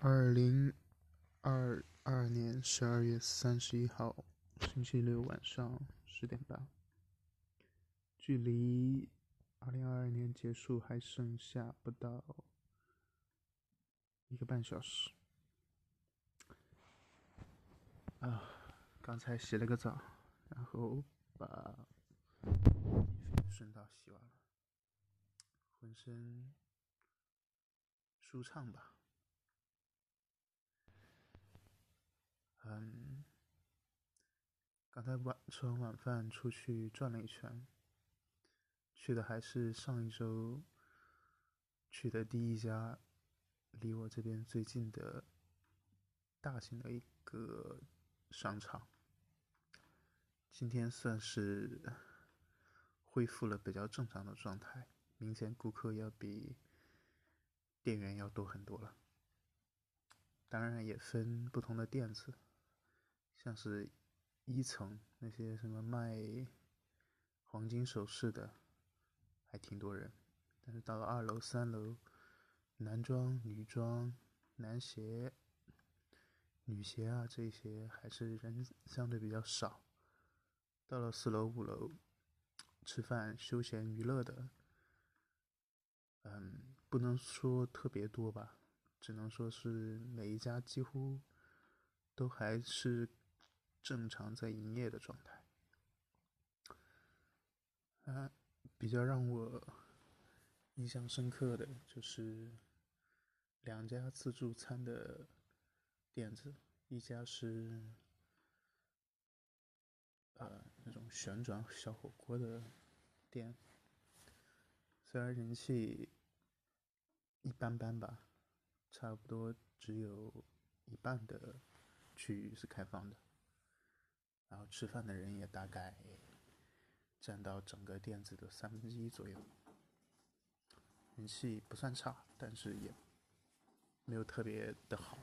二零二二年十二月三十一号，星期六晚上十点半，距离二零二二年结束还剩下不到一个半小时。啊，刚才洗了个澡，然后把衣服顺道洗完了，浑身舒畅吧。嗯，刚才晚吃完晚饭出去转了一圈，去的还是上一周去的第一家离我这边最近的大型的一个商场。今天算是恢复了比较正常的状态，明显顾客要比店员要多很多了。当然也分不同的店子。像是一层那些什么卖黄金首饰的，还挺多人。但是到了二楼、三楼，男装、女装、男鞋、女鞋啊这些，还是人相对比较少。到了四楼、五楼，吃饭、休闲娱乐的，嗯，不能说特别多吧，只能说是每一家几乎都还是。正常在营业的状态，啊，比较让我印象深刻的就是两家自助餐的店子，一家是呃那种旋转小火锅的店，虽然人气一般般吧，差不多只有一半的区域是开放的。然后吃饭的人也大概占到整个店子的三分之一左右，人气不算差，但是也没有特别的好。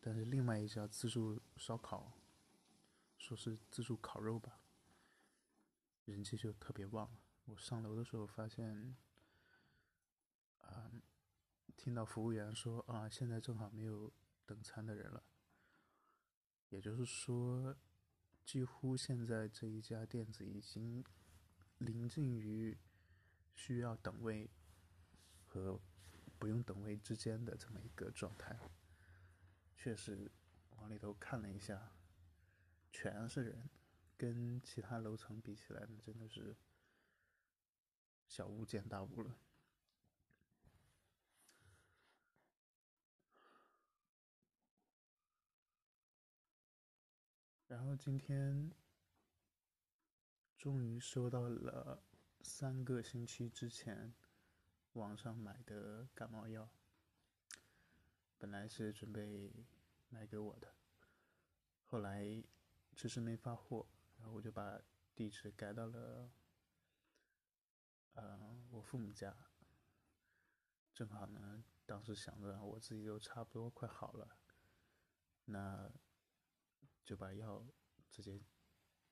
但是另外一家自助烧烤，说是自助烤肉吧，人气就特别旺。我上楼的时候发现，啊，听到服务员说啊，现在正好没有等餐的人了，也就是说。几乎现在这一家店子已经临近于需要等位和不用等位之间的这么一个状态。确实，往里头看了一下，全是人，跟其他楼层比起来，那真的是小巫见大巫了。然后今天终于收到了三个星期之前网上买的感冒药，本来是准备买给我的，后来迟迟没发货，然后我就把地址改到了呃我父母家，正好呢，当时想着我自己都差不多快好了，那。就把药直接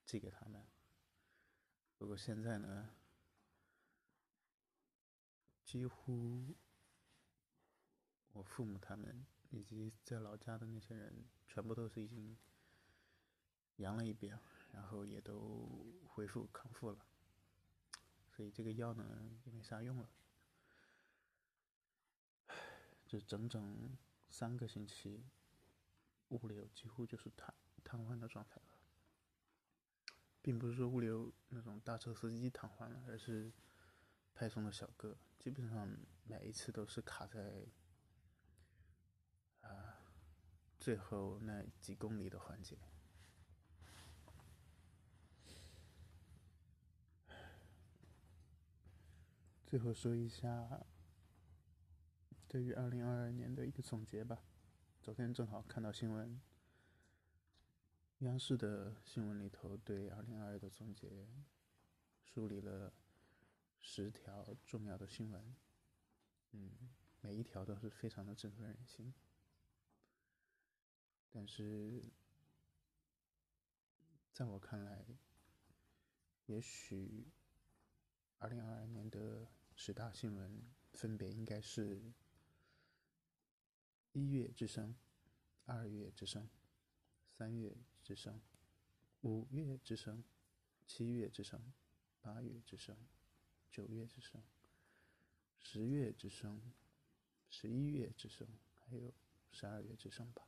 寄给他们。不过现在呢，几乎我父母他们以及在老家的那些人，全部都是已经阳了一遍，然后也都恢复康复了。所以这个药呢也没啥用了。这整整三个星期，物流几乎就是瘫。瘫痪的状态了，并不是说物流那种大车司机瘫痪了，而是派送的小哥基本上每一次都是卡在啊最后那几公里的环节。最后说一下对于二零二二年的一个总结吧，昨天正好看到新闻。央视的新闻里头对二零二二的总结，梳理了十条重要的新闻，嗯，每一条都是非常的振奋人心。但是，在我看来，也许二零二二年的十大新闻分别应该是：一月之声，二月之声，三月之声，五月之声，七月之声，八月之声，九月之声，十月之声，十一月之声，还有十二月之声吧。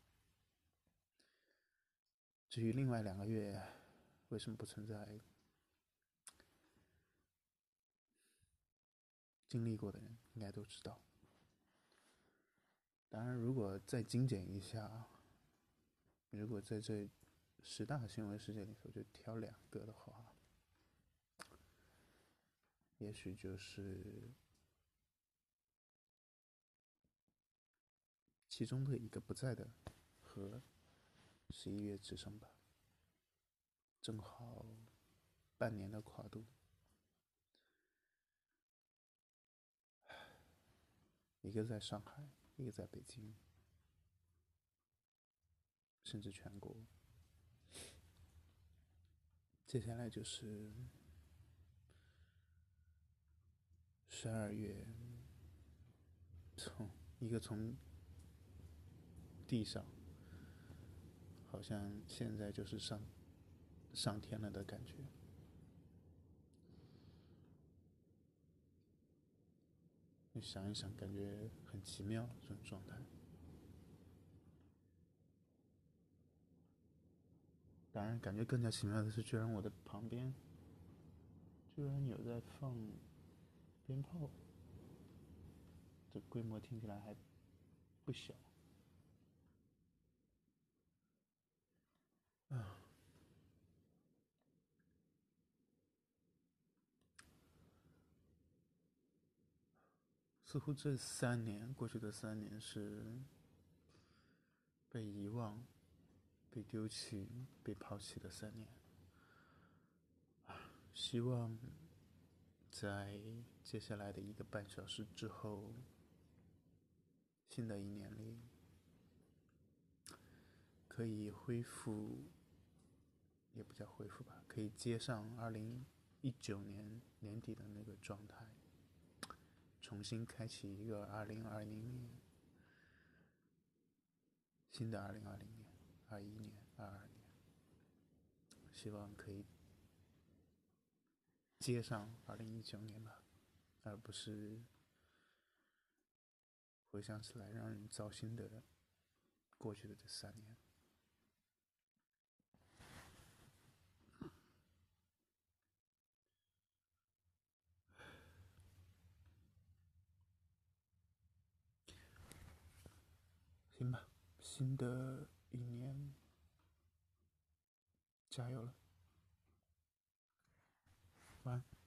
至于另外两个月为什么不存在，经历过的人应该都知道。当然，如果再精简一下，如果在这十大新闻事件里头就挑两个的话，也许就是其中的一个不在的和。十一月之声吧，正好半年的跨度，一个在上海，一个在北京，甚至全国。接下来就是十二月，从一个从地上。好像现在就是上上天了的感觉。你想一想，感觉很奇妙这种状态。然，感觉更加奇妙的是，居然我的旁边居然有在放鞭炮，这规模听起来还不小。啊，似乎这三年过去的三年是被遗忘、被丢弃、被抛弃的三年。希望在接下来的一个半小时之后，新的一年里可以恢复。也不叫恢复吧，可以接上二零一九年年底的那个状态，重新开启一个二零二零年，新的二零二零、二一年、二二年，希望可以接上二零一九年吧，而不是回想起来让人糟心的过去的这三年。行吧，新的一年，加油了，晚安。